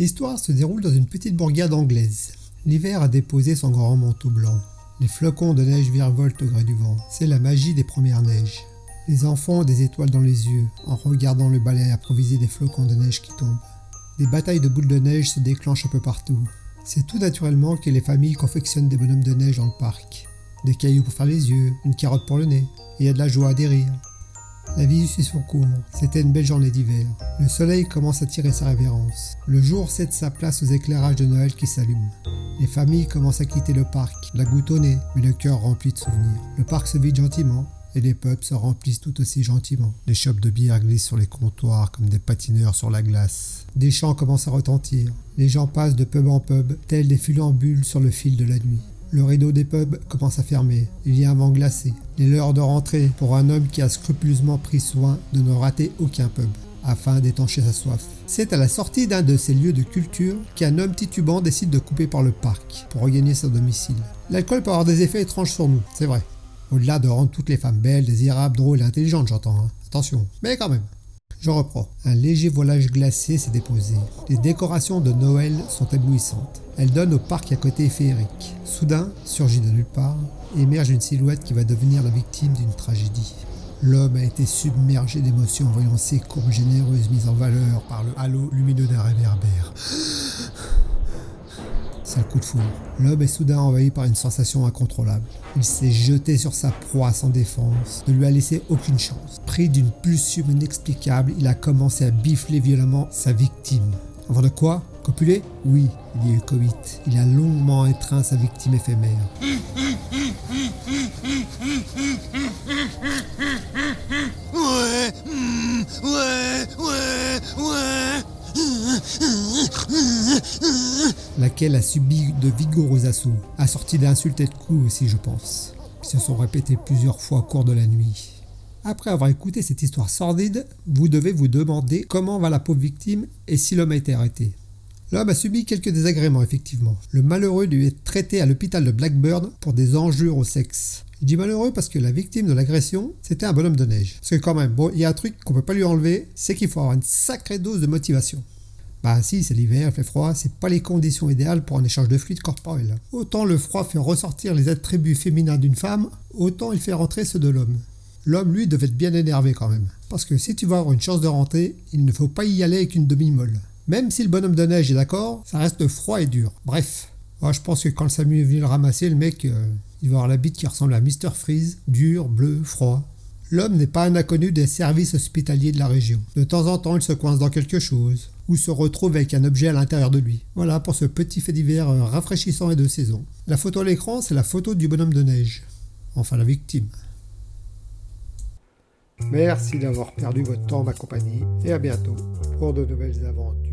L'histoire se déroule dans une petite bourgade anglaise. L'hiver a déposé son grand manteau blanc. Les flocons de neige virevoltent au gré du vent. C'est la magie des premières neiges. Les enfants ont des étoiles dans les yeux en regardant le balai improvisé des flocons de neige qui tombent. Des batailles de boules de neige se déclenchent un peu partout. C'est tout naturellement que les familles confectionnent des bonhommes de neige dans le parc. Des cailloux pour faire les yeux, une carotte pour le nez, il y a de la joie, des rires. La vie suit son cours. C'était une belle journée d'hiver. Le soleil commence à tirer sa révérence. Le jour cède sa place aux éclairages de Noël qui s'allument. Les familles commencent à quitter le parc, la goutte au nez, mais le cœur rempli de souvenirs. Le parc se vide gentiment, et les pubs se remplissent tout aussi gentiment. Les chopes de bière glissent sur les comptoirs comme des patineurs sur la glace. Des chants commencent à retentir. Les gens passent de pub en pub, tels des funambules sur le fil de la nuit. Le rideau des pubs commence à fermer. Il y a un vent glacé. Il est l'heure de rentrer pour un homme qui a scrupuleusement pris soin de ne rater aucun pub afin d'étancher sa soif. C'est à la sortie d'un de ces lieux de culture qu'un homme titubant décide de couper par le parc pour regagner son domicile. L'alcool peut avoir des effets étranges sur nous, c'est vrai. Au-delà de rendre toutes les femmes belles, désirables, drôles et intelligentes, j'entends. Hein. Attention. Mais quand même. Je reprends. Un léger voilage glacé s'est déposé. Les décorations de Noël sont éblouissantes. Elles donnent au parc un côté féerique. Soudain, surgit de nulle part, émerge une silhouette qui va devenir la victime d'une tragédie. L'homme a été submergé d'émotions en voyant ses courbes généreuses mises en valeur par le halo lumineux d'un réverbère. Un coup de foudre. L'homme est soudain envahi par une sensation incontrôlable. Il s'est jeté sur sa proie sans défense, ne lui a laissé aucune chance. Pris d'une pulsion inexplicable, il a commencé à bifler violemment sa victime. Avant de quoi? Copuler? Oui, il y a eu Covid. Il a longuement étreint sa victime éphémère. Ouais, ouais, ouais, ouais. Laquelle a subi de vigoureux assauts, assortis d'insultes et de coups aussi, je pense, qui se sont répétés plusieurs fois au cours de la nuit. Après avoir écouté cette histoire sordide, vous devez vous demander comment va la pauvre victime et si l'homme a été arrêté. L'homme a subi quelques désagréments, effectivement. Le malheureux lui est traité à l'hôpital de Blackburn pour des enjures au sexe. Je dis malheureux parce que la victime de l'agression, c'était un bonhomme de neige. Parce que quand même, bon, il y a un truc qu'on peut pas lui enlever, c'est qu'il faut avoir une sacrée dose de motivation. Bah si, c'est l'hiver, il fait froid, c'est pas les conditions idéales pour un échange de fluide corporel. Autant le froid fait ressortir les attributs féminins d'une femme, autant il fait rentrer ceux de l'homme. L'homme, lui, devait être bien énervé quand même. Parce que si tu veux avoir une chance de rentrer, il ne faut pas y aller avec une demi-molle. Même si le bonhomme de neige est d'accord, ça reste froid et dur. Bref. Moi, je pense que quand le Samu est venu le ramasser, le mec, euh, il va avoir la bite qui ressemble à Mr. Freeze, dur, bleu, froid. L'homme n'est pas un inconnu des services hospitaliers de la région. De temps en temps, il se coince dans quelque chose, ou se retrouve avec un objet à l'intérieur de lui. Voilà pour ce petit fait divers rafraîchissant et de saison. La photo à l'écran, c'est la photo du bonhomme de neige. Enfin, la victime. Merci d'avoir perdu votre temps, ma compagnie, et à bientôt pour de nouvelles aventures.